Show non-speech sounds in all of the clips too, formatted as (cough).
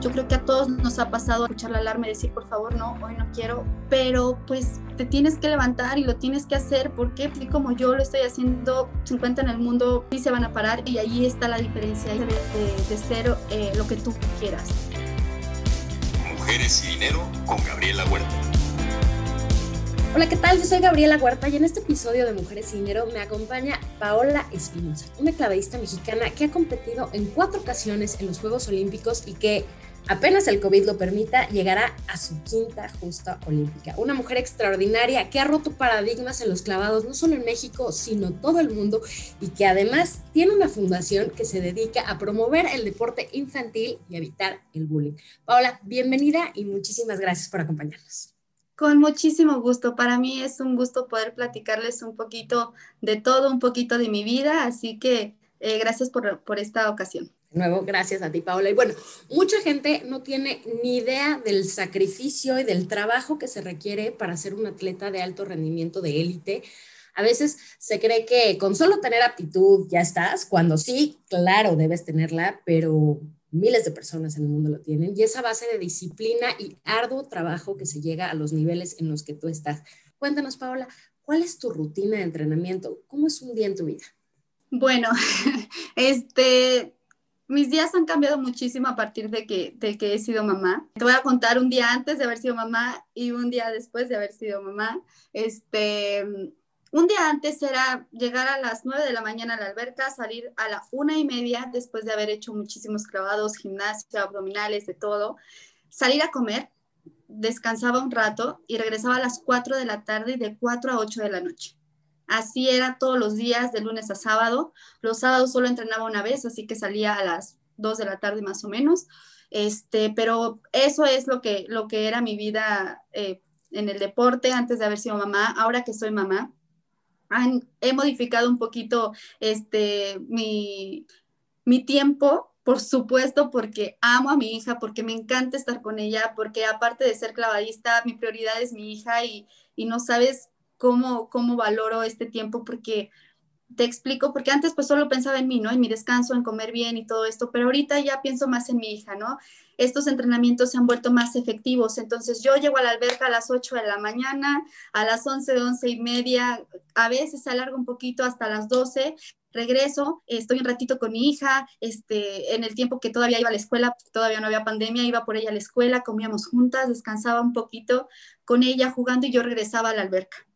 Yo creo que a todos nos ha pasado escuchar la alarma y decir, por favor, no, hoy no quiero, pero pues te tienes que levantar y lo tienes que hacer porque así como yo lo estoy haciendo, 50 en el mundo sí se van a parar y ahí está la diferencia de, de, ser eh, lo que tú quieras. Mujeres y dinero con Gabriela Huerta. Hola, ¿qué tal? Yo soy Gabriela Huerta y en este episodio de Mujeres y Dinero me acompaña Paola Espinosa, una clavadista mexicana que ha competido en cuatro ocasiones en los Juegos Olímpicos y que apenas el COVID lo permita, llegará a su quinta justa olímpica. Una mujer extraordinaria que ha roto paradigmas en los clavados, no solo en México, sino todo el mundo, y que además tiene una fundación que se dedica a promover el deporte infantil y evitar el bullying. Paola, bienvenida y muchísimas gracias por acompañarnos. Con muchísimo gusto. Para mí es un gusto poder platicarles un poquito de todo, un poquito de mi vida, así que eh, gracias por, por esta ocasión. De nuevo, gracias a ti, Paola. Y bueno, mucha gente no tiene ni idea del sacrificio y del trabajo que se requiere para ser un atleta de alto rendimiento de élite. A veces se cree que con solo tener aptitud ya estás, cuando sí, claro, debes tenerla, pero miles de personas en el mundo lo tienen, y esa base de disciplina y arduo trabajo que se llega a los niveles en los que tú estás. Cuéntanos, Paola, ¿cuál es tu rutina de entrenamiento? ¿Cómo es un día en tu vida? Bueno, (laughs) este, mis días han cambiado muchísimo a partir de que, de que he sido mamá. Te voy a contar un día antes de haber sido mamá y un día después de haber sido mamá. Este, un día antes era llegar a las 9 de la mañana a la alberca, salir a la una y media después de haber hecho muchísimos clavados, gimnasia, abdominales, de todo, salir a comer, descansaba un rato y regresaba a las 4 de la tarde y de 4 a 8 de la noche. Así era todos los días, de lunes a sábado. Los sábados solo entrenaba una vez, así que salía a las 2 de la tarde más o menos. Este, pero eso es lo que, lo que era mi vida eh, en el deporte antes de haber sido mamá. Ahora que soy mamá, he modificado un poquito este, mi, mi tiempo, por supuesto, porque amo a mi hija, porque me encanta estar con ella, porque aparte de ser clavadista, mi prioridad es mi hija y, y no sabes cómo, cómo valoro este tiempo porque te explico, porque antes pues solo pensaba en mí, ¿no? En mi descanso, en comer bien y todo esto, pero ahorita ya pienso más en mi hija, ¿no? Estos entrenamientos se han vuelto más efectivos, entonces yo llego a la alberca a las 8 de la mañana, a las 11, 11 y media, a veces alargo un poquito hasta las 12, regreso, estoy un ratito con mi hija, este, en el tiempo que todavía iba a la escuela, todavía no había pandemia, iba por ella a la escuela, comíamos juntas, descansaba un poquito con ella jugando y yo regresaba a la alberca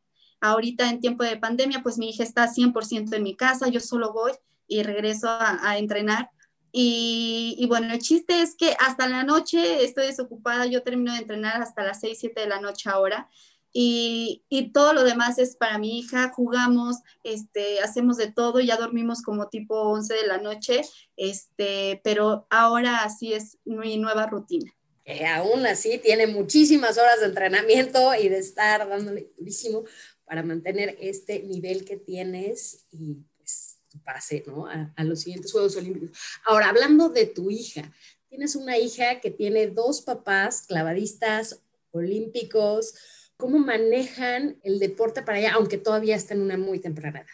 Ahorita en tiempo de pandemia, pues mi hija está 100% en mi casa, yo solo voy y regreso a, entrenar. Y, bueno, el chiste es que hasta la noche estoy desocupada, yo termino de entrenar hasta las 6, 7 de la noche ahora. Y, y, todo lo demás es para mi hija, jugamos, este, hacemos de todo, ya dormimos como tipo 11 de la noche, este, pero ahora así es mi nueva rutina. aún así tiene muchísimas horas de entrenamiento y de estar dándole durísimo para mantener este nivel que tienes y pues pase ¿no? a, los siguientes Juegos Olímpicos. Ahora, hablando de tu hija, tienes una hija que tiene dos papás clavadistas olímpicos. ¿Cómo manejan el deporte para ella, aunque todavía está en una muy temprana edad?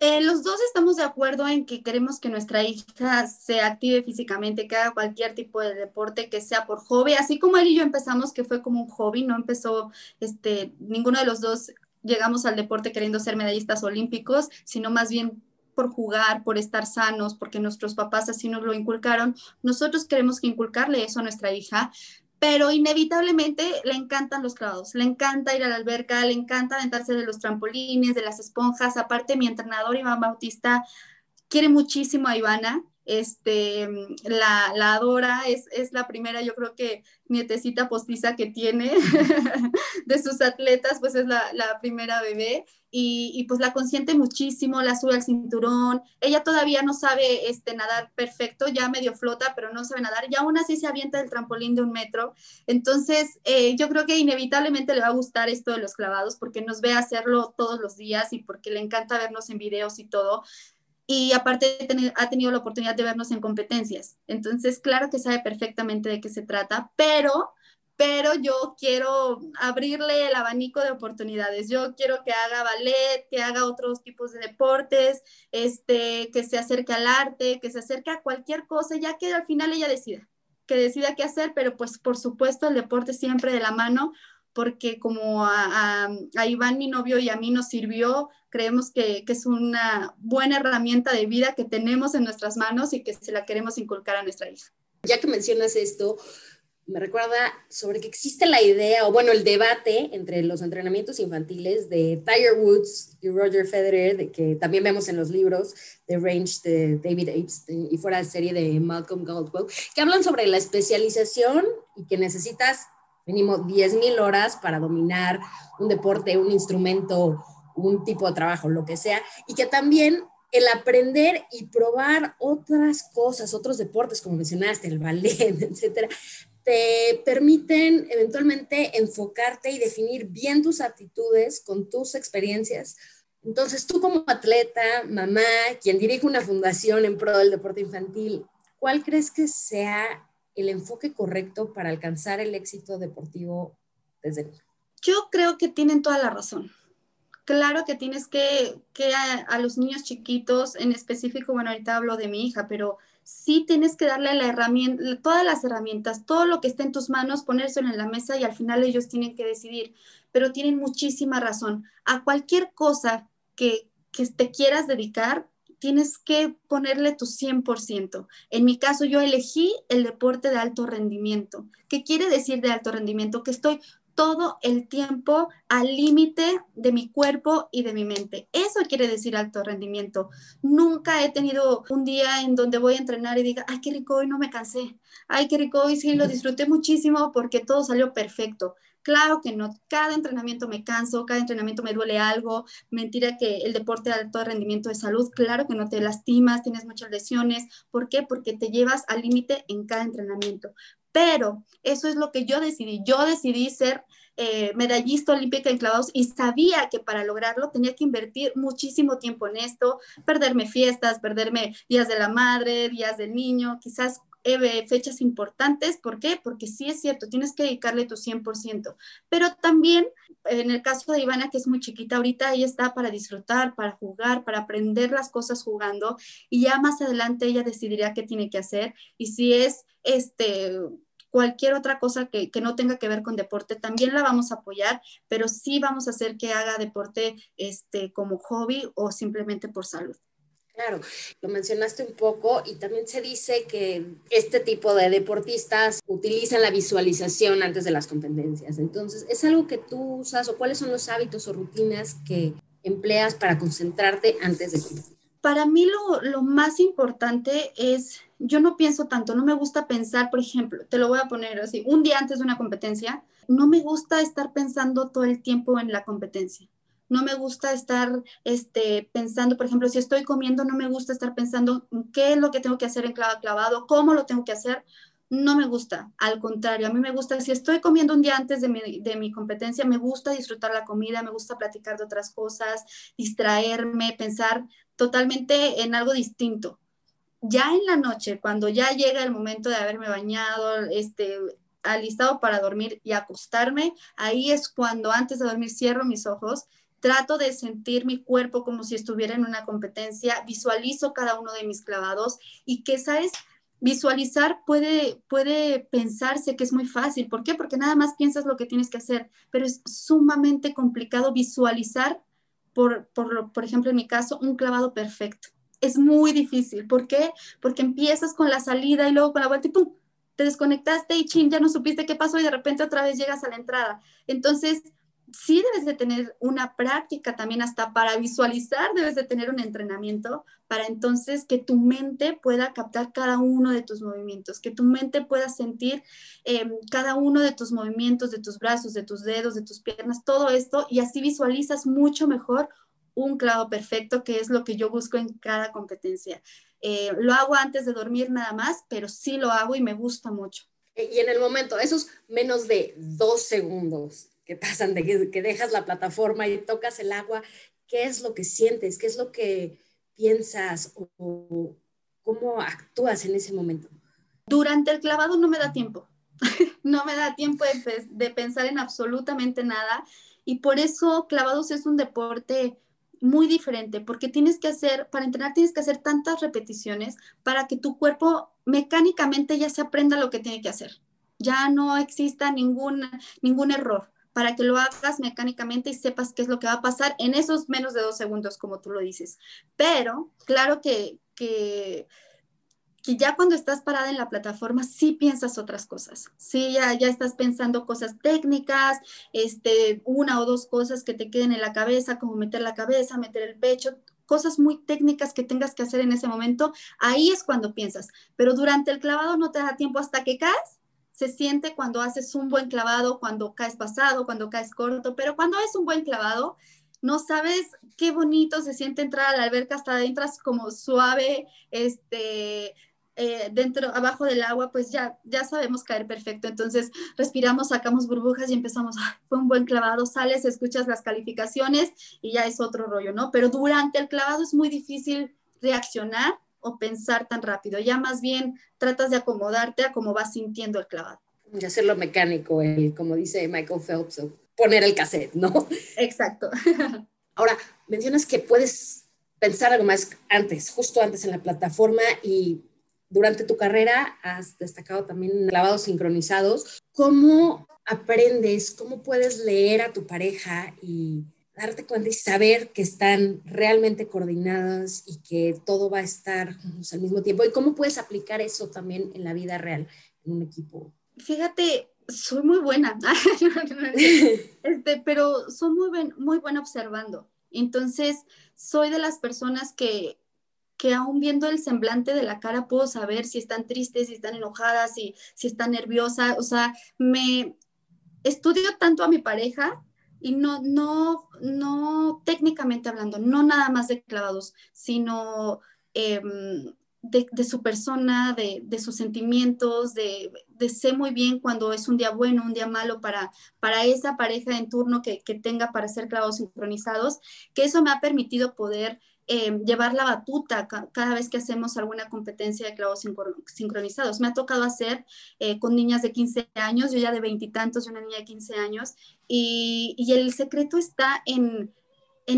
Eh, los dos estamos de acuerdo en que queremos que nuestra hija se active físicamente, que haga cualquier tipo de deporte, que sea por hobby, así como él y yo empezamos, que fue como un hobby, no empezó, este, ninguno de los dos llegamos al deporte queriendo ser medallistas olímpicos, sino más bien por jugar, por estar sanos, porque nuestros papás así nos lo inculcaron. Nosotros queremos que inculcarle eso a nuestra hija, pero inevitablemente le encantan los clavados, le encanta ir a la alberca, le encanta aventarse de los trampolines, de las esponjas. Aparte, mi entrenador Iván Bautista quiere muchísimo a Ivana este, la, la adora, es, es, la primera, yo creo que nietecita postiza que tiene (laughs) de sus atletas, pues es la, la primera bebé y, y, pues la consiente muchísimo, la sube al cinturón, ella todavía no sabe este, nadar perfecto, ya medio flota, pero no sabe nadar y aún así se avienta del trampolín de un metro, entonces eh, yo creo que inevitablemente le va a gustar esto de los clavados porque nos ve hacerlo todos los días y porque le encanta vernos en videos y todo, y aparte ha tenido la oportunidad de vernos en competencias. Entonces, claro que sabe perfectamente de qué se trata, pero, pero yo quiero abrirle el abanico de oportunidades. Yo quiero que haga ballet, que haga otros tipos de deportes, este, que se acerque al arte, que se acerque a cualquier cosa, ya que al final ella decida. que decida qué hacer, pero pues por supuesto el deporte siempre de la mano, porque como a, Iván, mi novio, y a mí nos sirvió, creemos que, que, es una buena herramienta de vida que tenemos en nuestras manos y que se la queremos inculcar a nuestra hija. Ya que mencionas esto, me recuerda sobre que existe la idea, o bueno, el debate entre los entrenamientos infantiles de Tiger Woods y Roger Federer, de que también vemos en los libros de Range de David Epstein y fuera de serie de Malcolm Gladwell, que hablan sobre la especialización y que necesitas mínimo 10.000 horas para dominar un deporte, un instrumento, un tipo de trabajo, lo que sea, y que también el aprender y probar otras cosas, otros deportes, como mencionaste, el ballet, (laughs) etcétera, te permiten eventualmente enfocarte y definir bien tus aptitudes con tus experiencias. Entonces, tú como atleta, mamá, quien dirige una fundación en pro del deporte infantil, ¿cuál crees que sea el enfoque correcto para alcanzar el éxito deportivo desde? Yo creo que tienen toda la razón. Claro que tienes que, que a, los niños chiquitos, en específico, bueno, ahorita hablo de mi hija, pero sí tienes que darle la herramienta, todas las herramientas, todo lo que esté en tus manos, ponérselo en la mesa y al final ellos tienen que decidir. Pero tienen muchísima razón. A cualquier cosa que, que te quieras dedicar, tienes que ponerle tu 100%. En mi caso, yo elegí el deporte de alto rendimiento. ¿Qué quiere decir de alto rendimiento? Que estoy todo el tiempo al límite de mi cuerpo y de mi mente. Eso quiere decir alto rendimiento. Nunca he tenido un día en donde voy a entrenar y diga, ay, qué rico, hoy no me cansé. Ay, qué rico, hoy sí lo disfruté muchísimo porque todo salió perfecto. Claro que no, cada entrenamiento me canso, cada entrenamiento me duele algo. Mentira que el deporte de alto rendimiento de salud, claro que no te lastimas, tienes muchas lesiones. ¿Por qué? Porque te llevas al límite en cada entrenamiento. Pero eso es lo que yo decidí. Yo decidí ser eh, medallista olímpica en clavados y sabía que para lograrlo tenía que invertir muchísimo tiempo en esto, perderme fiestas, perderme días de la madre, días del niño, quizás fechas importantes. ¿Por qué? Porque sí es cierto, tienes que dedicarle tu 100%, pero también en el caso de Ivana, que es muy chiquita ahorita, ella está para disfrutar, para jugar, para aprender las cosas jugando y ya más adelante ella decidirá qué tiene que hacer y si es este cualquier otra cosa que, que, no tenga que ver con deporte, también la vamos a apoyar, pero sí vamos a hacer que haga deporte este, como hobby o simplemente por salud. Claro, lo mencionaste un poco y también se dice que este tipo de deportistas utilizan la visualización antes de las competencias. Entonces, ¿es algo que tú usas o cuáles son los hábitos o rutinas que empleas para concentrarte antes de competir? Para mí lo, lo más importante es, yo no pienso tanto, no me gusta pensar, por ejemplo, te lo voy a poner así, un día antes de una competencia, no me gusta estar pensando todo el tiempo en la competencia no me gusta estar este, pensando, por ejemplo, si estoy comiendo, no me gusta estar pensando qué es lo que tengo que hacer en clavado cómo lo tengo que hacer. No me gusta, al contrario, a mí me gusta, si estoy comiendo un día antes de mi, de mi competencia, me gusta disfrutar la comida, me gusta platicar de otras cosas, distraerme, pensar totalmente en algo distinto. Ya en la noche, cuando ya llega el momento de haberme bañado, este, alistado para dormir y acostarme, ahí es cuando antes de dormir cierro mis ojos trato de sentir mi cuerpo como si estuviera en una competencia, visualizo cada uno de mis clavados y que, ¿sabes? Visualizar puede, puede pensarse que es muy fácil. ¿Por qué? Porque nada más piensas lo que tienes que hacer, pero es sumamente complicado visualizar, por, por, por ejemplo, en mi caso, un clavado perfecto. Es muy difícil. ¿Por qué? Porque empiezas con la salida y luego con la vuelta y ¡pum! Te desconectaste y chin, ya no supiste qué pasó y de repente otra vez llegas a la entrada. Entonces, sí debes de tener una práctica también hasta para visualizar, debes de tener un entrenamiento para entonces que tu mente pueda captar cada uno de tus movimientos, que tu mente pueda sentir em, cada uno de tus movimientos, de tus brazos, de tus dedos, de tus piernas, todo esto y así visualizas mucho mejor un clavo perfecto, que es lo que yo busco en cada competencia. Eh, lo hago antes de dormir nada más, pero sí lo hago y me gusta mucho. Y en el momento, esos menos de dos segundos, que pasan de que, dejas la plataforma y tocas el agua, ¿qué es lo que sientes? ¿Qué es lo que piensas o, cómo actúas en ese momento? Durante el clavado no me da tiempo. (laughs) no me da tiempo de, de, pensar en absolutamente nada. Y por eso clavados es un deporte muy diferente, porque tienes que hacer, para entrenar tienes que hacer tantas repeticiones para que tu cuerpo mecánicamente ya se aprenda lo que tiene que hacer. Ya no exista ningún, ningún error para que lo hagas mecánicamente y sepas qué es lo que va a pasar en esos menos de dos segundos, como tú lo dices. Pero claro que, que que ya cuando estás parada en la plataforma sí piensas otras cosas, sí, ya, ya estás pensando cosas técnicas, este, una o dos cosas que te queden en la cabeza, como meter la cabeza, meter el pecho, cosas muy técnicas que tengas que hacer en ese momento, ahí es cuando piensas, pero durante el clavado no te da tiempo hasta que caes, se siente cuando haces un buen clavado, cuando caes pasado, cuando caes corto, pero cuando es un buen clavado, no sabes qué bonito se siente entrar a la alberca, hasta entras como suave, este, eh, dentro, abajo del agua, pues ya, ya sabemos caer perfecto. Entonces respiramos, sacamos burbujas y empezamos, fue un buen clavado, sales, escuchas las calificaciones y ya es otro rollo, ¿no? Pero durante el clavado es muy difícil reaccionar o pensar tan rápido. Ya más bien tratas de acomodarte a cómo vas sintiendo el clavado. Y hacerlo mecánico, el, como dice Michael Phelps, poner el cassette, ¿no? Exacto. (laughs) Ahora, mencionas que puedes pensar algo más antes, justo antes en la plataforma y durante tu carrera has destacado también clavados sincronizados. ¿Cómo aprendes, cómo puedes leer a tu pareja y darte cuenta y saber que están realmente coordinadas y que todo va a estar al mismo tiempo? ¿Y cómo puedes aplicar eso también en la vida real, en un equipo? Fíjate, soy muy buena, (laughs) este, pero soy muy, muy buena observando. Entonces, soy de las personas que que aún viendo el semblante de la cara puedo saber si están tristes, si están enojadas, si, si están nerviosas. O sea, me estudio tanto a mi pareja y no, no, no técnicamente hablando, no nada más de clavados, sino em, de, su persona, de, de sus sentimientos, de, de, sé muy bien cuando es un día bueno, un día malo para, para esa pareja en turno que, que tenga para ser clavados sincronizados, que eso me ha permitido poder eh, llevar la batuta cada vez que hacemos alguna competencia de clavos sincronizados. Me ha tocado hacer eh, con niñas de 15 años, yo ya de veintitantos y una niña de 15 años, y, el secreto está en,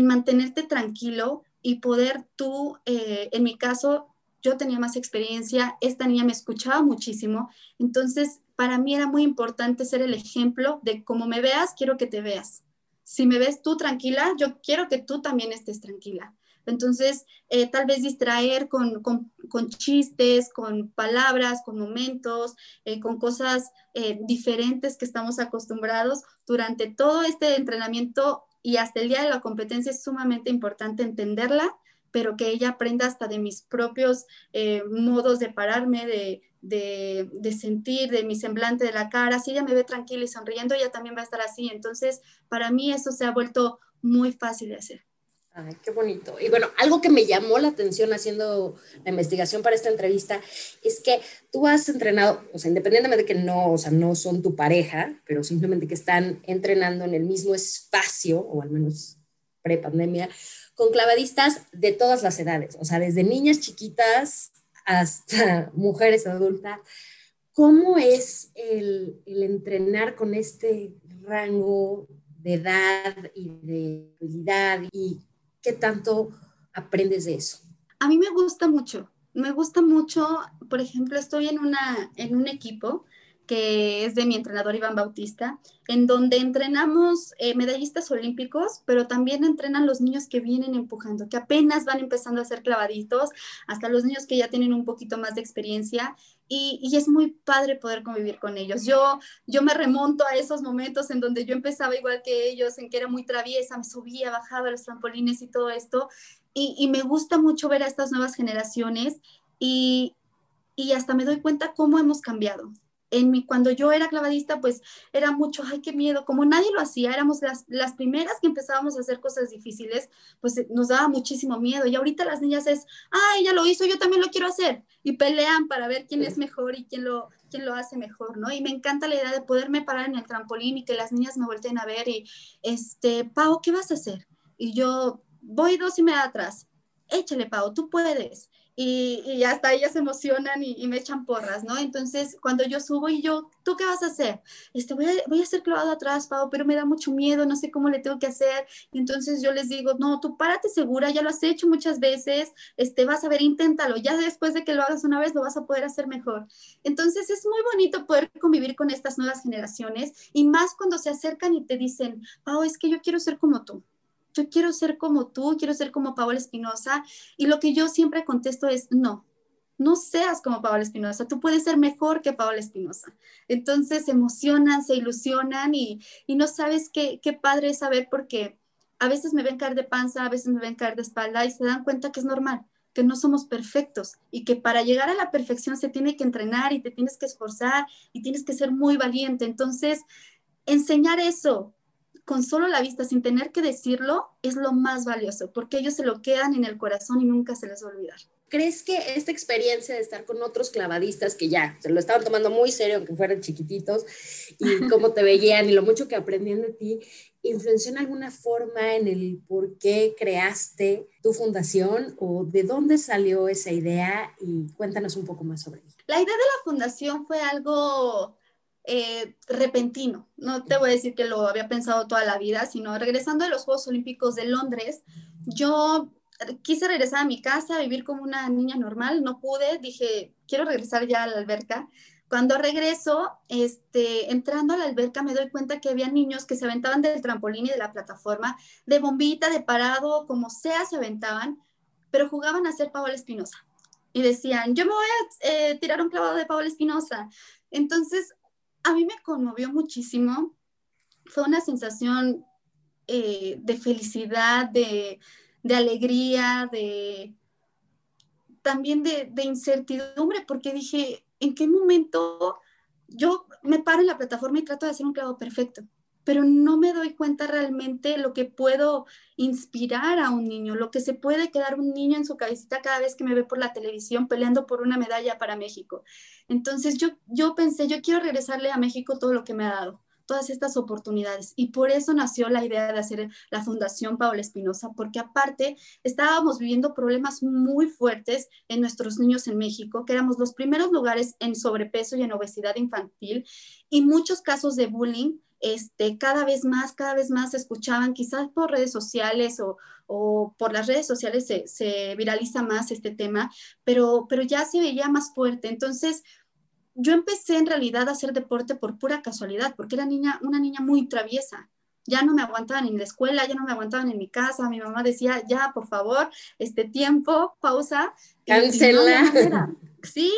mantenerte tranquilo y poder tú, eh, en mi caso, yo tenía más experiencia, esta niña me escuchaba muchísimo, entonces para mí era muy importante ser el ejemplo de cómo me veas, quiero que te veas. Si me ves tú tranquila, yo quiero que tú también estés tranquila. Entonces, eh, tal vez distraer con, chistes, con palabras, con momentos, eh, con cosas eh, diferentes que estamos acostumbrados durante todo este entrenamiento y hasta el día de la competencia es sumamente importante entenderla, pero que ella aprenda hasta de mis propios modos de pararme, de, de, sentir, de mi semblante de la cara. Si ella me ve tranquila y sonriendo, ella también va a estar así. Entonces, para mí eso se ha vuelto muy fácil de hacer. Ay, qué bonito. Y bueno, algo que me llamó la atención haciendo la investigación para esta entrevista es que tú has entrenado, o sea, independientemente de que no, o sea, no son tu pareja, pero simplemente que están entrenando en el mismo espacio, o al menos pre-pandemia, con clavadistas de todas las edades, o sea, desde niñas chiquitas hasta (laughs) mujeres adultas. ¿Cómo es el, entrenar con este rango de edad y de habilidad ¿Qué tanto aprendes de eso? A mí me gusta mucho. Me gusta mucho, por ejemplo, estoy en, una, en un equipo que es de mi entrenador Iván Bautista, en donde entrenamos eh, medallistas olímpicos, pero también entrenan los niños que vienen empujando, que apenas van empezando a hacer clavaditos, hasta los niños que ya tienen un poquito más de experiencia. Y, es muy padre poder convivir con ellos. Yo, yo me remonto a esos momentos en donde yo empezaba igual que ellos, en que era muy traviesa, me subía, bajaba los trampolines y todo esto. Y, y me gusta mucho ver a estas nuevas generaciones y, y hasta me doy cuenta cómo hemos cambiado en mi, cuando yo era clavadista, pues era mucho, ay, qué miedo, como nadie lo hacía, éramos las, las primeras que empezábamos a hacer cosas difíciles, pues eh, nos daba muchísimo miedo. Y ahorita las niñas es, ay, ella lo hizo, yo también lo quiero hacer. Y pelean para ver quién es mejor y quién lo, quién lo hace mejor, ¿no? Y me encanta la idea de poderme parar en el trampolín y que las niñas me volteen a ver y, este, Pau, ¿qué vas a hacer? Y yo, voy dos y media atrás, échale, Pau, tú puedes y, hasta ellas se emocionan y, me echan porras, ¿no? Entonces, cuando yo subo y yo, ¿tú qué vas a hacer? Este, voy a, voy a ser clavado atrás, Pau, pero me da mucho miedo, no sé cómo le tengo que hacer. Y entonces yo les digo, no, tú párate segura, ya lo has hecho muchas veces, este, vas a ver, inténtalo, ya después de que lo hagas una vez lo vas a poder hacer mejor. Entonces, es muy bonito poder convivir con estas nuevas generaciones y más cuando se acercan y te dicen, Pau, es que yo quiero ser como tú yo quiero ser como tú, quiero ser como Paola Espinosa. Y lo que yo siempre contesto es, no, no seas como Paola Espinosa, tú puedes ser mejor que Paola Espinosa. Entonces se emocionan, se ilusionan y, no sabes qué, qué padre es saber porque a veces me ven caer de panza, a veces me ven caer de espalda y se dan cuenta que es normal, que no somos perfectos y que para llegar a la perfección se tiene que entrenar y te tienes que esforzar y tienes que ser muy valiente. Entonces, enseñar eso, con solo la vista, sin tener que decirlo, es lo más valioso, porque ellos se lo quedan en el corazón y nunca se les va a olvidar. ¿Crees que esta experiencia de estar con otros clavadistas que ya se lo estaban tomando muy serio, aunque fueran chiquititos, y (laughs) cómo te veían y lo mucho que aprendían de ti, influenció en alguna forma en el por qué creaste tu fundación o de dónde salió esa idea? Y cuéntanos un poco más sobre ella. La idea de la fundación fue algo eh, repentino. No te voy a decir que lo había pensado toda la vida, sino regresando de los Juegos Olímpicos de Londres, yo quise regresar a mi casa, vivir como una niña normal, no pude, dije, quiero regresar ya a la alberca. Cuando regreso, este, entrando a la alberca, me doy cuenta que había niños que se aventaban del trampolín y de la plataforma, de bombita, de parado, como sea, se aventaban, pero jugaban a ser Paola Espinosa. Y decían, yo me voy a eh, tirar un clavado de Paola Espinosa. Entonces, a mí me conmovió muchísimo. Fue una sensación eh, de felicidad, de, alegría, de también de, de, incertidumbre, porque dije, ¿en qué momento yo me paro en la plataforma y trato de hacer un clavo perfecto? Pero no me doy cuenta realmente lo que puedo inspirar a un niño, lo que se puede quedar un niño en su cabecita cada vez que me ve por la televisión peleando por una medalla para México. Entonces yo, yo pensé, yo quiero regresarle a México todo lo que me ha dado todas estas oportunidades. Y por eso nació la idea de hacer la Fundación Paola Espinosa, porque aparte estábamos viviendo problemas muy fuertes en nuestros niños en México, que éramos los primeros lugares en sobrepeso y en obesidad infantil, y muchos casos de bullying este, cada vez más, cada vez más se escuchaban, quizás por redes sociales o, por las redes sociales se, viraliza más este tema, pero, pero ya se veía más fuerte. Entonces, yo empecé en realidad a hacer deporte por pura casualidad, porque era niña, una niña muy traviesa. Ya no me aguantaban en la escuela, ya no me aguantaban en mi casa. Mi mamá decía, ya, por favor, este tiempo, pausa. Cancela. (laughs) sí.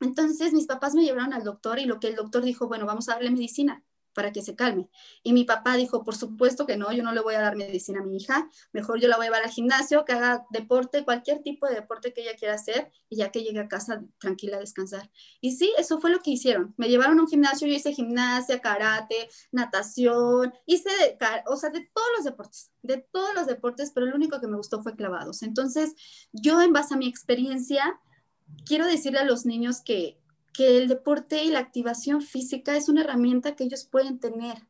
Entonces mis papás me llevaron al doctor y lo que el doctor dijo, bueno, vamos a darle medicina para que se calme. Y mi papá dijo, por supuesto que no, yo no le voy a dar medicina a mi hija, mejor yo la voy a llevar al gimnasio, que haga deporte, cualquier tipo de deporte que ella quiera hacer, y ya que llegue a casa tranquila a descansar. Y sí, eso fue lo que hicieron. Me llevaron a un gimnasio, yo hice gimnasia, karate, natación, hice, o sea, de todos los deportes, de todos los deportes, pero lo único que me gustó fue clavados. Entonces, yo en base a mi experiencia, quiero decirle a los niños que que el deporte y la activación física es una herramienta que ellos pueden tener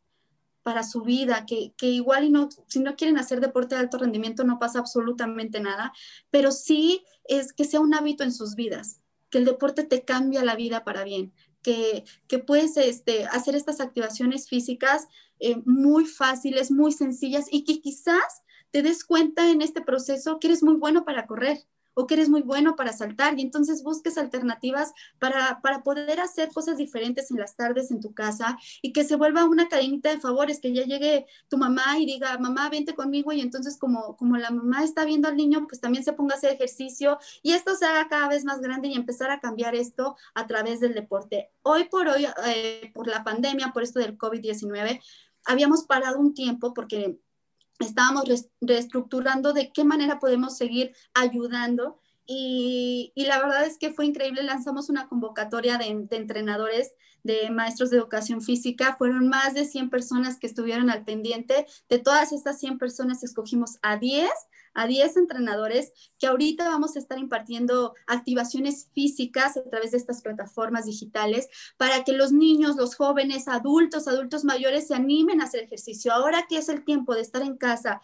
para su vida, que, igual y no, si no quieren hacer deporte de alto rendimiento no pasa absolutamente nada, pero sí es que sea un hábito en sus vidas, que el deporte te cambia la vida para bien, que, que puedes este, hacer estas activaciones físicas eh, muy fáciles, muy sencillas y que quizás te des cuenta en este proceso que eres muy bueno para correr o que eres muy bueno para saltar y entonces busques alternativas para, para poder hacer cosas diferentes en las tardes en tu casa y que se vuelva una cadenita de favores, que ya llegue tu mamá y diga, mamá, vente conmigo y entonces como, como la mamá está viendo al niño, pues también se ponga a hacer ejercicio y esto se haga cada vez más grande y empezar a cambiar esto a través del deporte. Hoy por hoy, eh, por la pandemia, por esto del COVID-19, habíamos parado un tiempo porque estábamos reestructurando de qué manera podemos seguir ayudando. Y, la verdad es que fue increíble. Lanzamos una convocatoria de, de, entrenadores, de maestros de educación física. Fueron más de 100 personas que estuvieron al pendiente. De todas estas 100 personas escogimos a 10 a 10 entrenadores que ahorita vamos a estar impartiendo activaciones físicas a través de estas plataformas digitales para que los niños, los jóvenes, adultos, adultos mayores se animen a hacer ejercicio. Ahora que es el tiempo de estar en casa,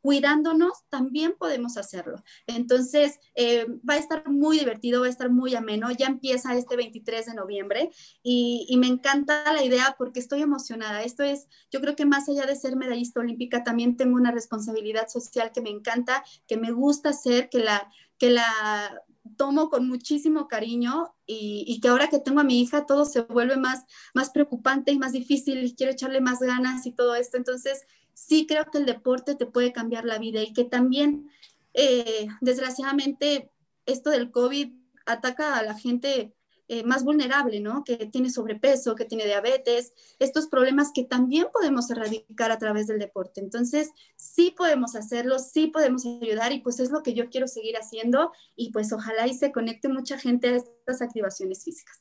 cuidándonos, también podemos hacerlo. Entonces, eh, va a estar muy divertido, va a estar muy ameno. Ya empieza este 23 de noviembre y, me encanta la idea porque estoy emocionada. Esto es, yo creo que más allá de ser medallista olímpica, también tengo una responsabilidad social que me encanta, que me gusta hacer, que la, que la tomo con muchísimo cariño y, y, que ahora que tengo a mi hija todo se vuelve más, más preocupante y más difícil y quiero echarle más ganas y todo esto. Entonces, sí creo que el deporte te puede cambiar la vida y que también, eh, desgraciadamente, esto del COVID ataca a la gente eh, más vulnerable, ¿no? Que tiene sobrepeso, que tiene diabetes, estos problemas que también podemos erradicar a través del deporte. Entonces, sí podemos hacerlo, sí podemos ayudar y pues es lo que yo quiero seguir haciendo y pues ojalá y se conecte mucha gente a estas activaciones físicas.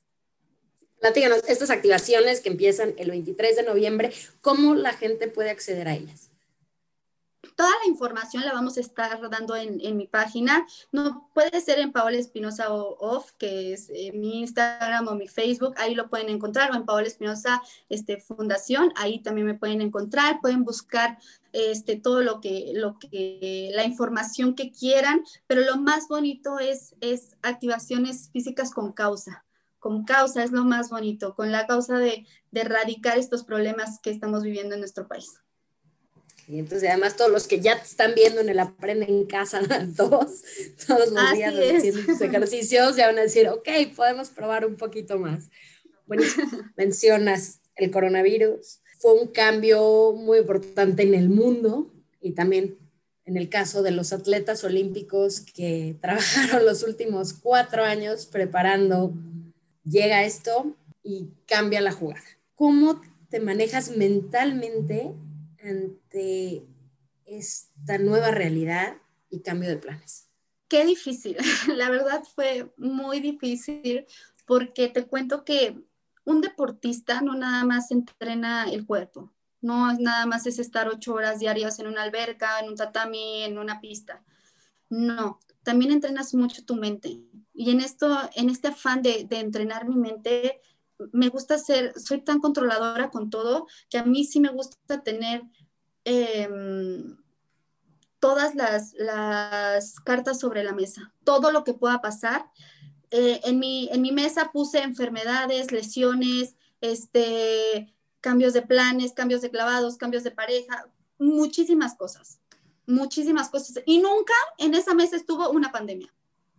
Platícanos, estas activaciones que empiezan el 23 de noviembre, ¿cómo la gente puede acceder a ellas? Toda la información la vamos a estar dando en, en mi página. No puede ser en Paola Espinosa Off, que es eh, mi Instagram o mi Facebook. Ahí lo pueden encontrar, o en Paola Espinosa este, Fundación. Ahí también me pueden encontrar. Pueden buscar este, todo lo que, lo que, la información que quieran. Pero lo más bonito es, es activaciones físicas con causa con causa, es lo más bonito, con la causa de, de erradicar estos problemas que estamos viviendo en nuestro país. Y entonces, además, todos los que ya te están viendo en el Aprende en Casa (laughs) todos, todos los días haciendo sus ejercicios, ya van a decir, ok, podemos probar un poquito más. Bueno, (laughs) mencionas el coronavirus, fue un cambio muy importante en el mundo y también en el caso de los atletas olímpicos que (laughs) trabajaron los últimos cuatro años preparando llega esto y cambia la jugada. ¿Cómo te manejas mentalmente ante esta nueva realidad y cambio de planes? Qué difícil, (laughs) la verdad fue muy difícil porque te cuento que un deportista no nada más entrena el cuerpo, no nada más es estar ocho horas diarias en una alberca, en un tatami, en una pista. No, también entrenas mucho tu mente. Y en esto, en este afán de, entrenar mi mente, me gusta ser, soy tan controladora con todo, que a mí sí me gusta tener em, todas las, cartas sobre la mesa, todo lo que pueda pasar. Eh, en, mi, en mi mesa puse enfermedades, lesiones, este, cambios de planes, cambios de clavados, cambios de pareja, muchísimas cosas muchísimas cosas. Y nunca en esa mesa estuvo una pandemia.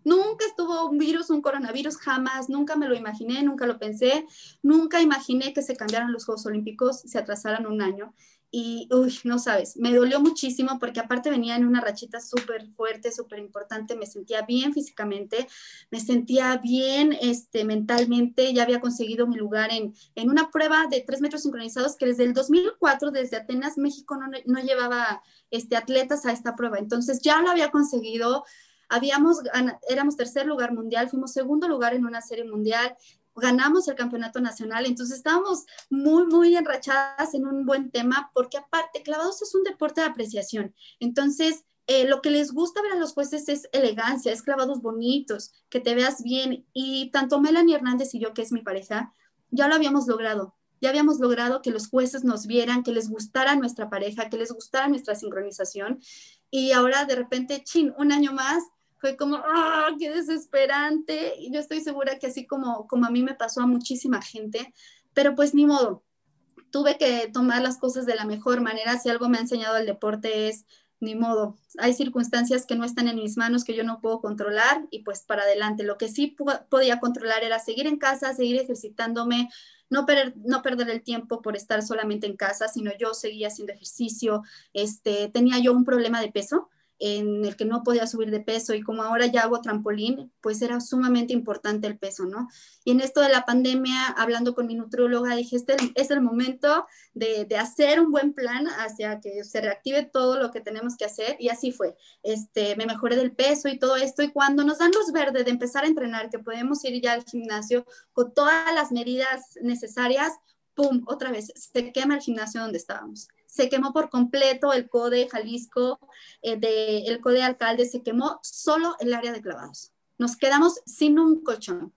Nunca estuvo un virus, un coronavirus, jamás, nunca me lo imaginé, nunca lo pensé, nunca imaginé que se cambiaran los Juegos Olímpicos, se atrasaran un año y, uy, no sabes, me dolió muchísimo porque aparte venía en una rachita súper fuerte, súper importante, me sentía bien físicamente, me sentía bien este, mentalmente, ya había conseguido mi lugar en, en una prueba de tres metros sincronizados que desde el 2004, desde Atenas, México, no, no llevaba este, atletas a esta prueba, entonces ya lo había conseguido, habíamos, éramos tercer lugar mundial, fuimos segundo lugar en una serie mundial, ganamos el campeonato nacional, entonces estábamos muy, muy enrachadas en un buen tema, porque aparte, clavados es un deporte de apreciación, entonces eh, lo que les gusta ver a los jueces es elegancia, es clavados bonitos, que te veas bien, y tanto Melanie Hernández y yo, que es mi pareja, ya lo habíamos logrado, ya habíamos logrado que los jueces nos vieran, que les gustara nuestra pareja, que les gustara nuestra sincronización, y ahora de repente, chin, un año más, fue como, ¡ah, qué desesperante! Y yo estoy segura que así como, como a mí me pasó a muchísima gente, pero pues ni modo, tuve que tomar las cosas de la mejor manera. Si algo me ha enseñado el deporte es, ni modo, hay circunstancias que no están en mis manos, que yo no puedo controlar y pues para adelante. Lo que sí podía controlar era seguir en casa, seguir ejercitándome, no, no perder el tiempo por estar solamente en casa, sino yo seguía haciendo ejercicio. Este, tenía yo un problema de peso en el que no podía subir de peso y como ahora ya hago trampolín, pues era sumamente importante el peso, ¿no? Y en esto de la pandemia, hablando con mi nutrióloga, dije, este es el momento de, de, hacer un buen plan hacia que se reactive todo lo que tenemos que hacer y así fue. Este, me mejoré del peso y todo esto y cuando nos dan luz verde de empezar a entrenar, que podemos ir ya al gimnasio con todas las medidas necesarias, ¡pum! Otra vez, se quema el gimnasio donde estábamos se quemó por completo el CODE Jalisco, eh, el CODE Alcalde, se quemó solo el área de clavados. Nos quedamos sin un colchón.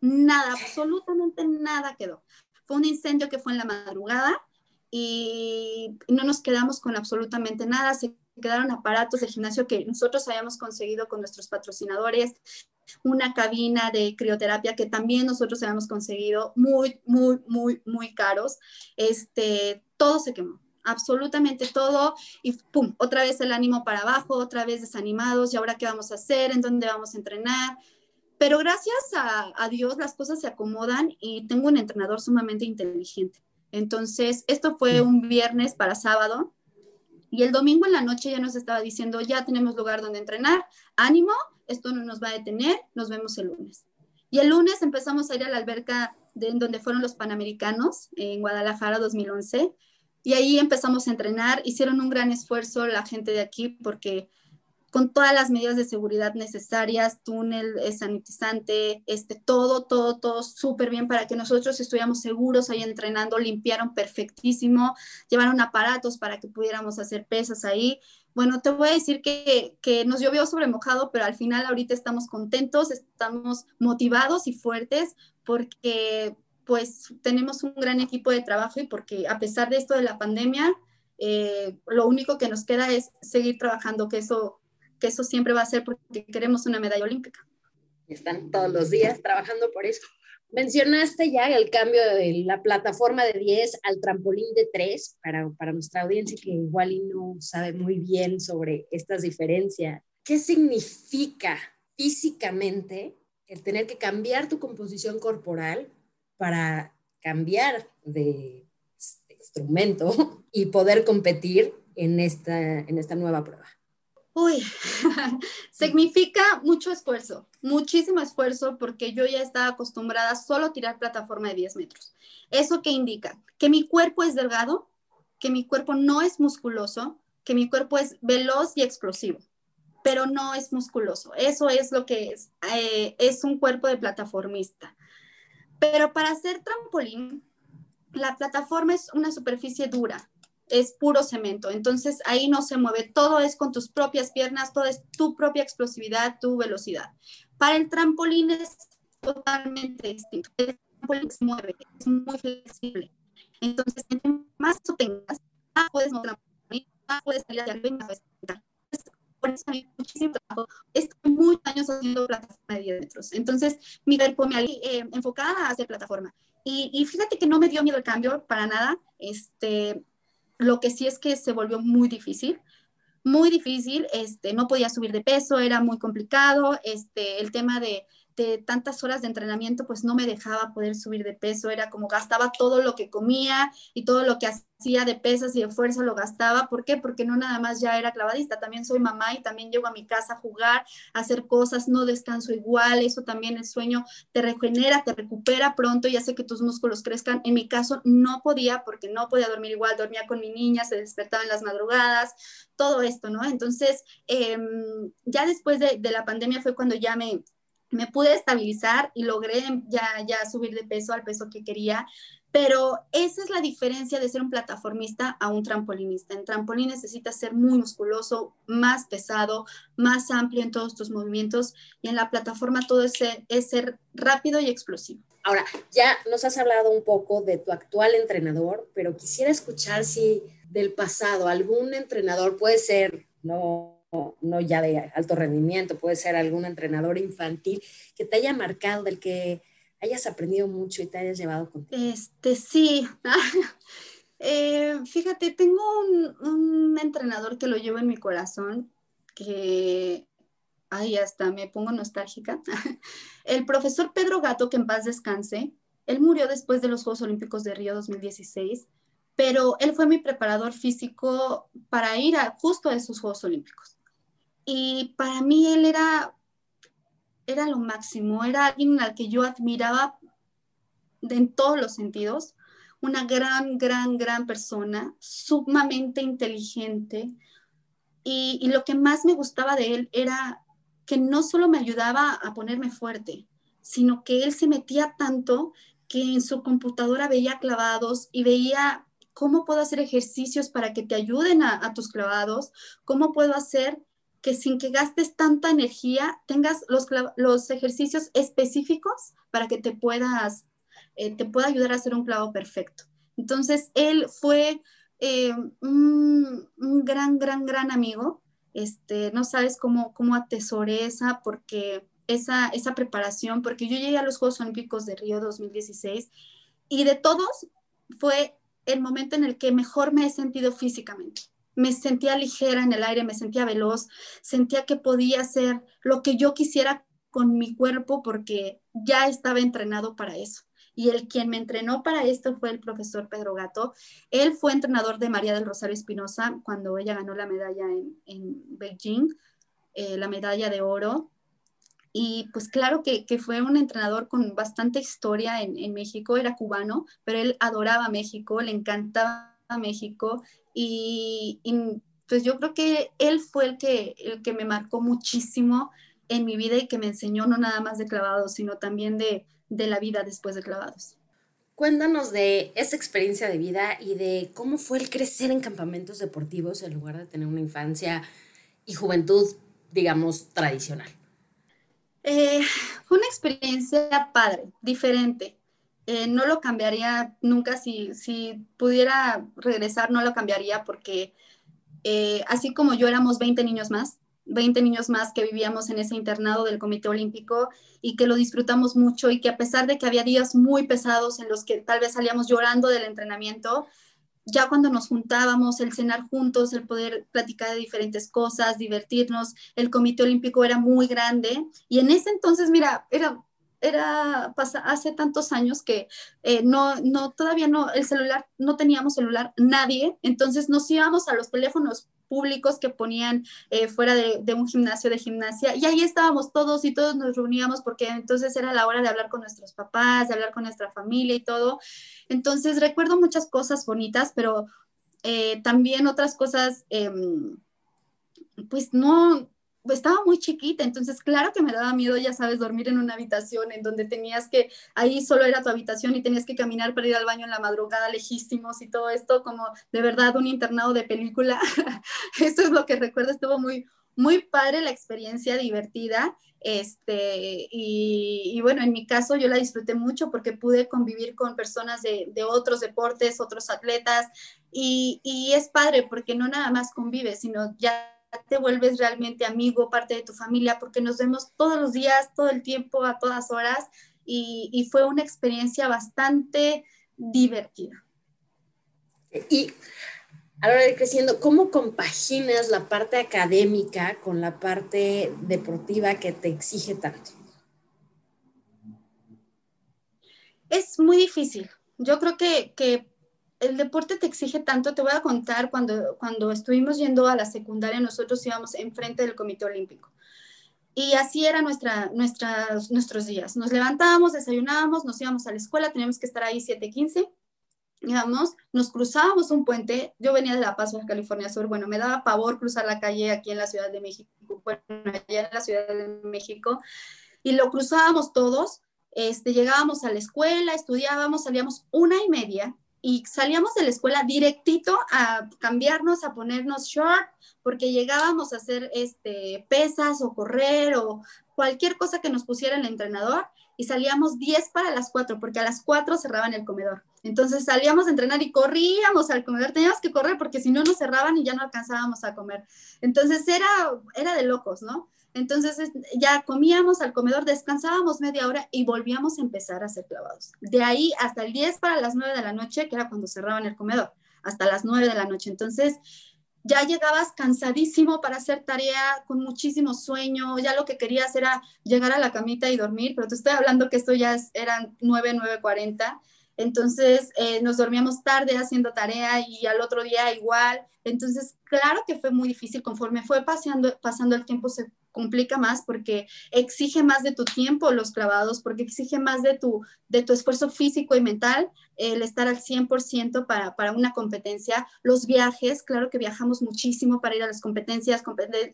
Nada, absolutamente nada quedó. Fue un incendio que fue en la madrugada y no nos quedamos con absolutamente nada. Se quedaron aparatos de gimnasio que nosotros habíamos conseguido con nuestros patrocinadores, una cabina de crioterapia que también nosotros habíamos conseguido, muy, muy, muy, muy caros. Este, todo se quemó, absolutamente todo, y pum, otra vez el ánimo para abajo, otra vez desanimados, y ahora qué vamos a hacer, en dónde vamos a entrenar. Pero gracias a, a Dios las cosas se acomodan y tengo un entrenador sumamente inteligente. Entonces, esto fue un viernes para sábado y el domingo en la noche ya nos estaba diciendo, ya tenemos lugar donde entrenar, ánimo, esto no nos va a detener, nos vemos el lunes. Y el lunes empezamos a ir a la alberca de en donde fueron los Panamericanos en Guadalajara 2011 y ahí empezamos a entrenar. Hicieron un gran esfuerzo la gente de aquí porque con todas las medidas de seguridad necesarias, túnel eh, sanitizante, este, todo, todo, todo súper bien para que nosotros estuviéramos seguros ahí entrenando, limpiaron perfectísimo, llevaron aparatos para que pudiéramos hacer pesas ahí. Bueno, te voy a decir que, que nos llovió sobre mojado, pero al final ahorita estamos contentos, estamos motivados y fuertes porque pues tenemos un gran equipo de trabajo y porque a pesar de esto de la pandemia, eh, lo único que nos queda es seguir trabajando, que eso que eso siempre va a ser porque queremos una medalla olímpica. Están todos los días trabajando por eso. Mencionaste ya el cambio de la plataforma de 10 al trampolín de 3 para, para nuestra audiencia que igual y no sabe muy bien sobre estas diferencias. ¿Qué significa físicamente el tener que cambiar tu composición corporal para cambiar de instrumento (laughs) y poder competir en esta, en esta nueva prueba? Uy, (laughs) significa mucho esfuerzo, muchísimo esfuerzo porque yo ya estaba acostumbrada solo a tirar plataforma de 10 metros. ¿Eso qué indica? Que mi cuerpo es delgado, que mi cuerpo no es musculoso, que mi cuerpo es veloz y explosivo, pero no es musculoso. Eso es lo que es. Eh, es un cuerpo de plataformista. Pero para hacer trampolín, la plataforma es una superficie dura, es puro cemento. Entonces ahí no se mueve, todo es con tus propias piernas, todo es tu propia explosividad, tu velocidad. Para el trampolín es totalmente distinto. El trampolín se mueve, es muy flexible. Entonces, más tú tengas, más puedes montar más puedes salir hacia arriba y por eso hay muchísimo trabajo. Estoy muchos años haciendo plataforma de 10 metros. Entonces, mi cuerpo me eh, enfocada a hacer plataforma. Y, y, fíjate que no me dio miedo el cambio para nada. Este, lo que sí es que se volvió muy difícil, muy difícil, este, no podía subir de peso, era muy complicado, este, el tema de de tantas horas de entrenamiento, pues no me dejaba poder subir de peso, era como gastaba todo lo que comía y todo lo que hacía de pesas y de fuerza lo gastaba. ¿Por qué? Porque no nada más ya era clavadista, también soy mamá y también llego a mi casa a jugar, a hacer cosas, no descanso igual, eso también el sueño te regenera, te recupera pronto y hace que tus músculos crezcan. En mi caso no podía porque no podía dormir igual, dormía con mi niña, se despertaba en las madrugadas, todo esto, ¿no? Entonces, em, ya después de, de la pandemia fue cuando ya me me pude estabilizar y logré ya, ya subir de peso al peso que quería, pero esa es la diferencia de ser un plataformista a un trampolinista. En trampolín necesitas ser muy musculoso, más pesado, más amplio en todos tus movimientos y en la plataforma todo es ser, es ser rápido y explosivo. Ahora, ya nos has hablado un poco de tu actual entrenador, pero quisiera escuchar si del pasado algún entrenador puede ser, no no, ya de alto rendimiento, puede ser algún entrenador infantil que te haya marcado, del que hayas aprendido mucho y te hayas llevado contigo. Este, sí. (laughs) Eh, fíjate, tengo un, entrenador que lo llevo en mi corazón, que, ay, hasta me pongo nostálgica. (laughs) El profesor Pedro Gato, que en paz descanse, él murió después de los Juegos Olímpicos de Río 2016, pero él fue mi preparador físico para ir a justo a esos Juegos Olímpicos. Y para mí él era, era lo máximo, era alguien al que yo admiraba en todos los sentidos, una gran, gran, gran persona, sumamente inteligente. Y, lo que más me gustaba de él era que no solo me ayudaba a ponerme fuerte, sino que él se metía tanto que en su computadora veía clavados y veía cómo puedo hacer ejercicios para que te ayuden a tus clavados, cómo puedo hacer que sin que gastes tanta energía tengas los, los ejercicios específicos para que te puedas, eh, te pueda ayudar a hacer un clavo perfecto. Entonces, él fue eh, un, un, gran, gran, gran amigo. Este, no sabes cómo, cómo atesoré esa, porque esa, esa preparación, porque yo llegué a los Juegos Olímpicos de Río 2016 y de todos fue el momento en el que mejor me he sentido físicamente. Me sentía ligera en el aire, me sentía veloz, sentía que podía hacer lo que yo quisiera con mi cuerpo porque ya estaba entrenado para eso. Y el quien me entrenó para esto fue el profesor Pedro Gato. Él fue entrenador de María del Rosario Espinosa cuando ella ganó la medalla en, Beijing, eh, la medalla de oro. Y pues claro que, fue un entrenador con bastante historia en, México, era cubano, pero él adoraba México, le encantaba México y, pues yo creo que él fue el que, el que me marcó muchísimo en mi vida y que me enseñó no nada más de clavados, sino también de, de la vida después de clavados. Cuéntanos de esa experiencia de vida y de cómo fue el crecer en campamentos deportivos en lugar de tener una infancia y juventud, digamos, tradicional. Eh, fue una experiencia padre, diferente. Eh, no lo cambiaría nunca, si, si pudiera regresar, no lo cambiaría porque eh, así como yo éramos 20 niños más, 20 niños más que vivíamos en ese internado del Comité Olímpico y que lo disfrutamos mucho y que a pesar de que había días muy pesados en los que tal vez salíamos llorando del entrenamiento, ya cuando nos juntábamos, el cenar juntos, el poder platicar de diferentes cosas, divertirnos, el Comité Olímpico era muy grande. Y en ese entonces, mira, era era hace tantos años que eh, no, no, todavía no, el celular, no teníamos celular nadie, entonces nos íbamos a los teléfonos públicos que ponían eh, fuera de, de, un gimnasio de gimnasia y ahí estábamos todos y todos nos reuníamos porque entonces era la hora de hablar con nuestros papás, de hablar con nuestra familia y todo. Entonces recuerdo muchas cosas bonitas, pero eh, también otras cosas, em, pues no, estaba muy chiquita, entonces claro que me daba miedo, ya sabes, dormir en una habitación en donde tenías que, ahí solo era tu habitación y tenías que caminar para ir al baño en la madrugada lejísimos y todo esto, como de verdad un internado de película. (laughs) Esto es lo que recuerdo, estuvo muy, muy padre la experiencia, divertida. Este, y, bueno, en mi caso yo la disfruté mucho porque pude convivir con personas de, de otros deportes, otros atletas, y, y es padre porque no nada más convives, sino ya te vuelves realmente amigo, parte de tu familia, porque nos vemos todos los días, todo el tiempo, a todas horas, y, fue una experiencia bastante divertida. Y a la hora de creciendo, ¿cómo compaginas la parte académica con la parte deportiva que te exige tanto? Es muy difícil. Yo creo que, que el deporte te exige tanto, te voy a contar, cuando, cuando estuvimos yendo a la secundaria, nosotros íbamos enfrente del Comité Olímpico. Y así eran nuestra, nuestras, nuestros días. Nos levantábamos, desayunábamos, nos íbamos a la escuela, teníamos que estar ahí 7.15, íbamos, nos cruzábamos un puente. Yo venía de La Paz, California Sur. Bueno, me daba pavor cruzar la calle aquí en la Ciudad de México, bueno, allá en la Ciudad de México. Y lo cruzábamos todos. Este, llegábamos a la escuela, estudiábamos, salíamos una y media y salíamos de la escuela directito a cambiarnos, a ponernos short, porque llegábamos a hacer este, pesas o correr o cualquier cosa que nos pusiera el entrenador y salíamos 10 para las 4, porque a las 4 cerraban el comedor. Entonces salíamos a entrenar y corríamos al comedor, teníamos que correr porque si no nos cerraban y ya no alcanzábamos a comer. Entonces era, era de locos, ¿no? Entonces ya comíamos al comedor, descansábamos media hora y volvíamos a empezar a hacer clavados. De ahí hasta el 10 para las 9 de la noche, que era cuando cerraban el comedor, hasta las 9 de la noche. Entonces ya llegabas cansadísimo para hacer tarea, con muchísimo sueño, ya lo que querías era llegar a la camita y dormir, pero te estoy hablando que esto ya eran 9, 9.40. Entonces eh, nos dormíamos tarde haciendo tarea y al otro día igual. Entonces, claro que fue muy difícil. Conforme fue pasando, pasando el tiempo, se complica más porque exige más de tu tiempo los clavados, porque exige más de tu, de tu esfuerzo físico y mental el estar al 100% para, para una competencia. Los viajes, claro que viajamos muchísimo para ir a las competencias,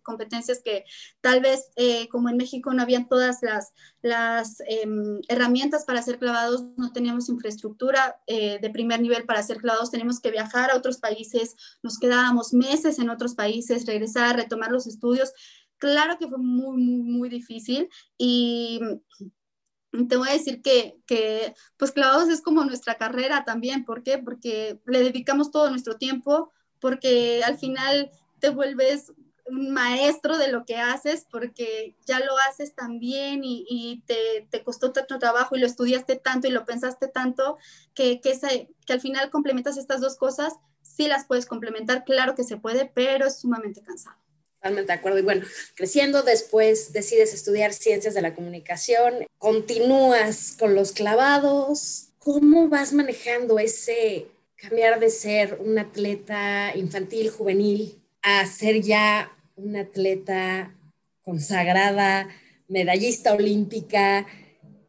competencias que tal vez eh, como en México no habían todas las, las em, herramientas para hacer clavados, no teníamos infraestructura eh, de primer nivel para hacer clavados, tenemos que viajar a otros países, nos quedábamos meses en otros países, regresar, retomar los estudios. Claro que fue muy, muy, muy difícil y te voy a decir que, pues clavados es como nuestra carrera también. ¿Por qué? Porque le dedicamos todo nuestro tiempo, porque al final te vuelves un maestro de lo que haces porque ya lo haces tan bien y, te, te, costó tanto trabajo y lo estudiaste tanto y lo pensaste tanto que, que, que al final complementas estas dos cosas, sí las puedes complementar, claro que se puede, pero es sumamente cansado. Totalmente de acuerdo. Y bueno, creciendo después decides estudiar ciencias de la comunicación, continúas con los clavados. ¿Cómo vas manejando ese cambiar de ser un atleta infantil, juvenil, a ser ya una atleta consagrada, medallista olímpica,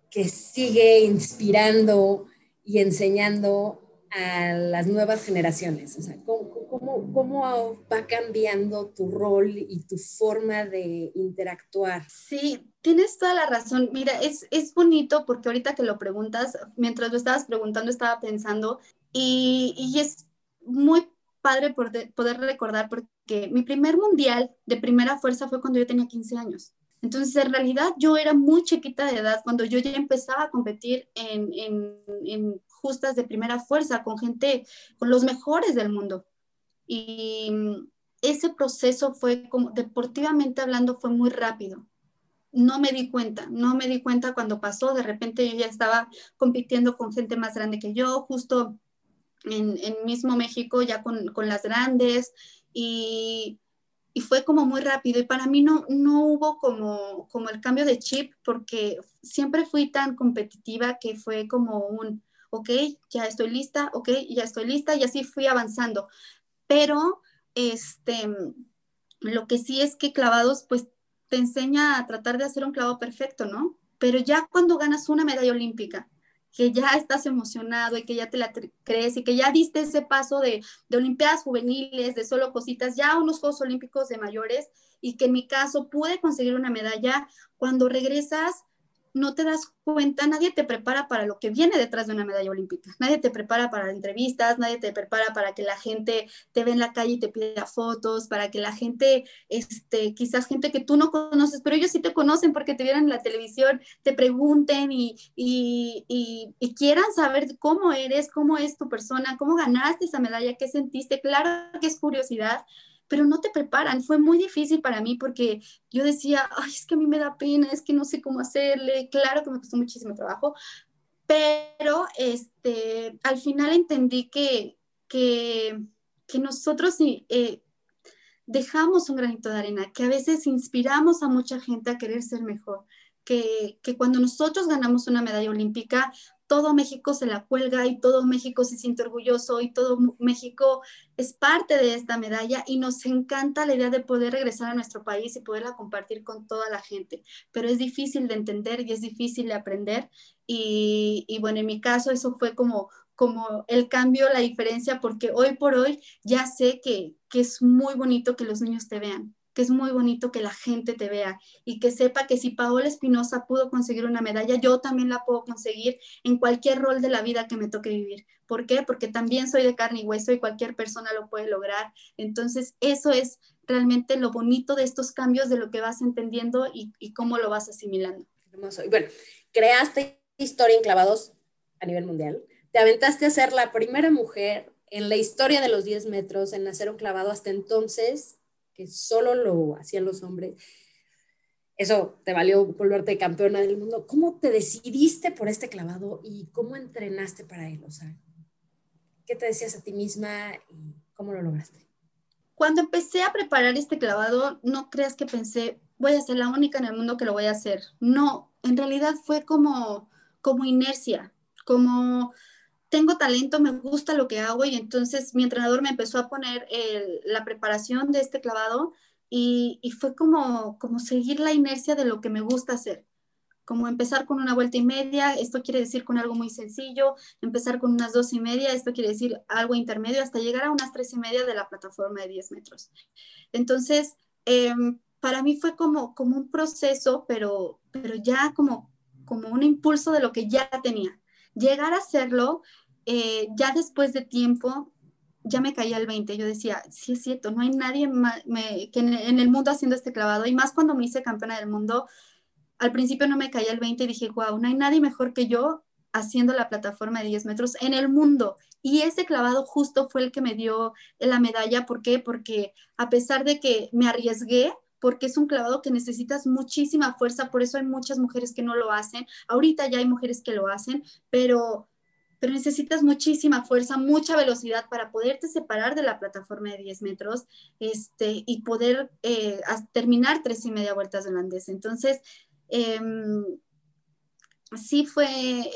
que sigue inspirando y enseñando a las nuevas generaciones? O sea, ¿cómo, cómo, va cambiando tu rol y tu forma de interactuar? Sí, tienes toda la razón. Mira, es, es bonito porque ahorita que lo preguntas, mientras lo estabas preguntando, estaba pensando y, y es muy padre poder, poder recordar porque mi primer mundial de primera fuerza fue cuando yo tenía 15 años. Entonces, en realidad, yo era muy chiquita de edad cuando yo ya empezaba a competir en, en, en justas de primera fuerza con gente, con los mejores del mundo. Y ese proceso fue como, deportivamente hablando, fue muy rápido. No me di cuenta, no me di cuenta cuando pasó. De repente yo ya estaba compitiendo con gente más grande que yo, justo en, en mismo México, ya con, con las grandes. Y, y fue como muy rápido y para mí no, no hubo como, como el cambio de chip porque siempre fui tan competitiva que fue como un, ok, ya estoy lista, ok, ya estoy lista y así fui avanzando. Pero, este, lo que sí es que clavados, pues te enseña a tratar de hacer un clavado perfecto, ¿no? Pero ya cuando ganas una medalla olímpica, que ya estás emocionado y que ya te la crees y que ya diste ese paso de, de Olimpiadas juveniles, de solo cositas, ya unos Juegos Olímpicos de mayores y que en mi caso pude conseguir una medalla, cuando regresas no te das cuenta, nadie te prepara para lo que viene detrás de una medalla olímpica, nadie te prepara para entrevistas, nadie te prepara para que la gente te ve en la calle y te pida fotos, para que la gente, este, quizás gente que tú no conoces, pero ellos sí te conocen porque te vieron en la televisión, te pregunten y, y, y quieran saber cómo eres, cómo es tu persona, cómo ganaste esa medalla, qué sentiste, claro que es curiosidad, pero no te preparan. Fue muy difícil para mí porque yo decía, ay, es que a mí me da pena, es que no sé cómo hacerle. Claro que me costó muchísimo trabajo, pero este, al final entendí que, que, que nosotros eh, dejamos un granito de arena, que a veces inspiramos a mucha gente a querer ser mejor. Que, que, cuando nosotros ganamos una medalla olímpica, todo México se la cuelga y todo México se siente orgulloso y todo México es parte de esta medalla y nos encanta la idea de poder regresar a nuestro país y poderla compartir con toda la gente, pero es difícil de entender y es difícil de aprender y, y bueno, en mi caso eso fue como como el cambio, la diferencia, porque hoy por hoy ya sé que, que es muy bonito que los niños te vean, que es muy bonito que la gente te vea y que sepa que si Paola Espinosa pudo conseguir una medalla, yo también la puedo conseguir en cualquier rol de la vida que me toque vivir. ¿Por qué? Porque también soy de carne y hueso y cualquier persona lo puede lograr. Entonces, eso es realmente lo bonito de estos cambios, de lo que vas entendiendo y, y cómo lo vas asimilando. Bueno, creaste historia en clavados a nivel mundial. Te aventaste a ser la primera mujer en la historia de los 10 metros en hacer un clavado hasta entonces que solo lo hacían los hombres. Eso te valió volverte campeona del mundo. ¿Cómo te decidiste por este clavado y cómo entrenaste para él? O sea, ¿qué te decías a ti misma y cómo lo lograste? Cuando empecé a preparar este clavado, no creas que pensé, voy a ser la única en el mundo que lo voy a hacer. No, en realidad fue como, como inercia, como tengo talento, me gusta lo que hago y entonces mi entrenador me empezó a poner la preparación de este clavado y, fue como, como seguir la inercia de lo que me gusta hacer. Como empezar con una vuelta y media, esto quiere decir con algo muy sencillo, empezar con unas dos y media, esto quiere decir algo intermedio, hasta llegar a unas tres y media de la plataforma de 10 metros. Entonces, em, para mí fue como, como un proceso, pero, pero ya como, como un impulso de lo que ya tenía llegar a hacerlo, eh, ya después de tiempo, ya me caía el 20. Yo decía, sí es cierto, no hay nadie que en, el mundo haciendo este clavado, y más cuando me hice campeona del mundo, al principio no me caía el 20 y dije, wow, no hay nadie mejor que yo haciendo la plataforma de 10 metros en el mundo. Y ese clavado justo fue el que me dio la medalla. ¿Por qué? Porque a pesar de que me arriesgué, porque es un clavado que necesitas muchísima fuerza, por eso hay muchas mujeres que no lo hacen. Ahorita ya hay mujeres que lo hacen, pero, pero necesitas muchísima fuerza, mucha velocidad para poderte separar de la plataforma de 10 metros este, y poder eh, terminar tres y media vueltas de holandés. Entonces, em, sí fue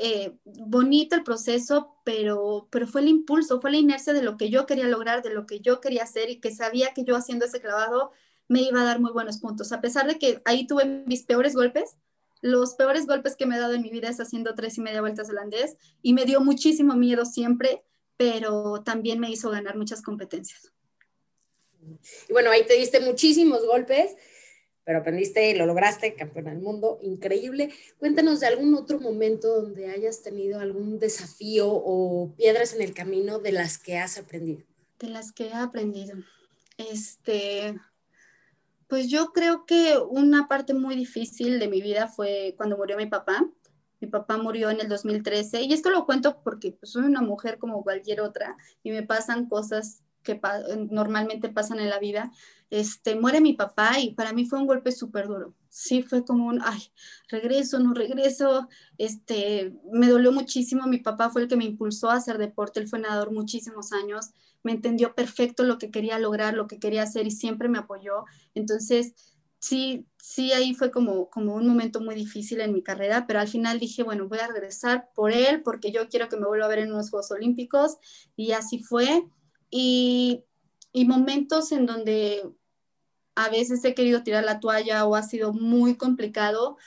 eh, bonito el proceso, pero, pero fue el impulso, fue la inercia de lo que yo quería lograr, de lo que yo quería hacer y que sabía que yo haciendo ese clavado me iba a dar muy buenos puntos. A pesar de que ahí tuve mis peores golpes, los peores golpes que me he dado en mi vida es haciendo tres y media vueltas holandés y me dio muchísimo miedo siempre, pero también me hizo ganar muchas competencias. Y bueno, ahí te diste muchísimos golpes pero aprendiste y lo lograste, campeona del mundo, increíble. Cuéntanos de algún otro momento donde hayas tenido algún desafío o piedras en el camino de las que has aprendido. De las que he aprendido. Este, pues yo creo que una parte muy difícil de mi vida fue cuando murió mi papá. Mi papá murió en el 2013 y esto lo cuento porque pues, soy una mujer como cualquier otra y me pasan cosas que normalmente pasan en la vida, este, muere mi papá y para mí fue un golpe súper duro. Sí, fue como un, ay, regreso, no regreso, este, me dolió muchísimo. Mi papá fue el que me impulsó a hacer deporte, él fue nadador muchísimos años, me entendió perfecto lo que quería lograr, lo que quería hacer y siempre me apoyó. Entonces, sí, sí, ahí fue como, como un momento muy difícil en mi carrera, pero al final dije, bueno, voy a regresar por él porque yo quiero que me vuelva a ver en unos Juegos Olímpicos y así fue y, momentos en donde a veces he querido tirar la toalla o ha sido muy complicado,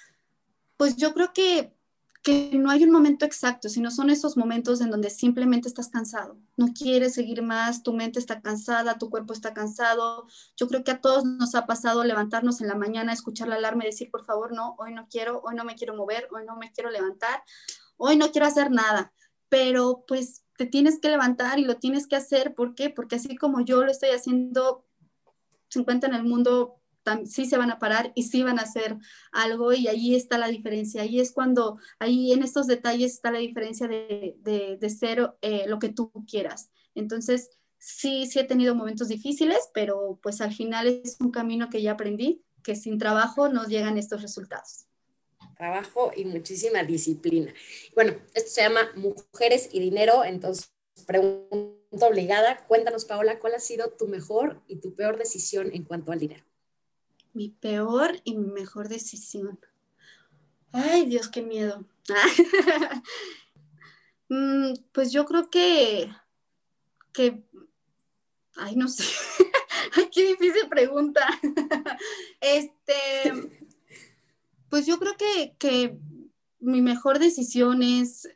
pues yo creo que, que no hay un momento exacto, sino son esos momentos en donde simplemente estás cansado, no quieres seguir más, tu mente está cansada, tu cuerpo está cansado. Yo creo que a todos nos ha pasado levantarnos en la mañana, escuchar la alarma y decir, por favor, no, hoy no quiero, hoy no me quiero mover, hoy no me quiero levantar, hoy no quiero hacer nada. Pero pues te tienes que levantar y lo tienes que hacer. ¿Por qué? Porque así como yo lo estoy haciendo, 50 en el mundo sí se van a parar y sí van a hacer algo y ahí está la diferencia. Ahí es cuando, ahí en estos detalles está la diferencia de, de, ser eh, lo que tú quieras. Entonces, sí, sí he tenido momentos difíciles, pero pues al final es un camino que ya aprendí, que sin trabajo nos llegan estos resultados trabajo y muchísima disciplina. Bueno, esto se llama Mujeres y Dinero, entonces pregunta obligada, cuéntanos Paola, ¿cuál ha sido tu mejor y tu peor decisión en cuanto al dinero? Mi peor y mi mejor decisión. Ay, Dios, qué miedo. (laughs) Mm, pues yo creo que, que, ay, no sé. ay, (laughs) qué difícil pregunta. (laughs) este, pues yo creo que, mi mejor decisión es,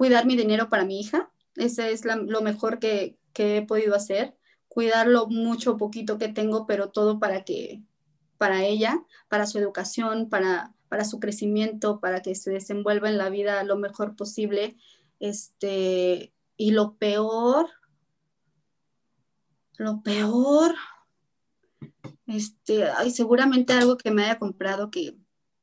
cuidar mi dinero para mi hija. Ese es lo mejor que, he podido hacer. Cuidarlo mucho, poquito que tengo, pero todo para que, para ella, para su educación, para, para su crecimiento, para que se desenvuelva en la vida lo mejor posible. Este, y lo peor, lo peor, este, ay, seguramente algo que me haya comprado que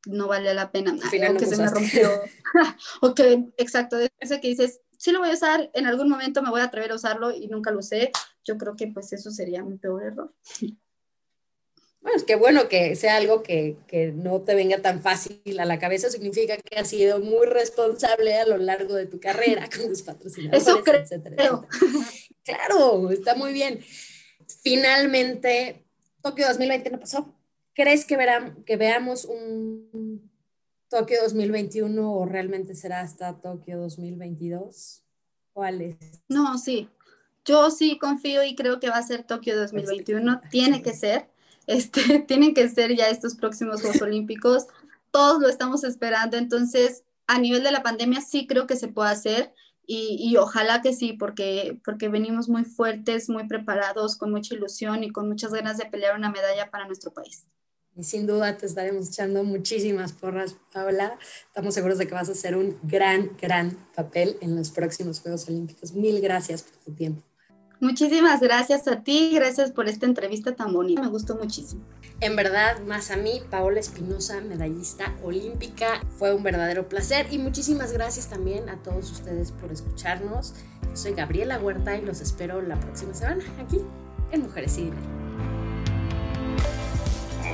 no vale la pena, o que se me rompió, (laughs) o que, exacto, ese que dices, sí lo voy a usar, en algún momento me voy a atrever a usarlo y nunca lo usé, yo creo que pues eso sería mi peor error. Bueno, es que bueno que sea algo que, que, no te venga tan fácil a la cabeza, significa que has sido muy responsable a lo largo de tu carrera con tus patrocinadores, Eso creo. Claro, está muy bien. Finalmente, Tokio 2020 no pasó. ¿Crees que, verán, que veamos un Tokio 2021 o realmente será hasta Tokio 2022? ¿Cuál es? No, sí. Yo sí confío y creo que va a ser Tokio 2021. Tiene que ser. Este, (laughs) tienen que ser ya estos próximos Juegos Olímpicos. Todos lo estamos esperando. Entonces, a nivel de la pandemia, sí creo que se puede hacer. Y, ojalá que sí, porque, porque venimos muy fuertes, muy preparados, con mucha ilusión y con muchas ganas de pelear una medalla para nuestro país. Y sin duda te estaremos echando muchísimas porras, Paola. Estamos seguros de que vas a hacer un gran, gran papel en los próximos Juegos Olímpicos. Mil gracias por tu tiempo. Muchísimas gracias a ti, gracias por esta entrevista tan bonita, me gustó muchísimo. En verdad, más a mí, Paola Espinosa, medallista olímpica, fue un verdadero placer y muchísimas gracias también a todos ustedes por escucharnos. soy Gabriela Huerta y los espero la próxima semana aquí en Mujeres y Dinero.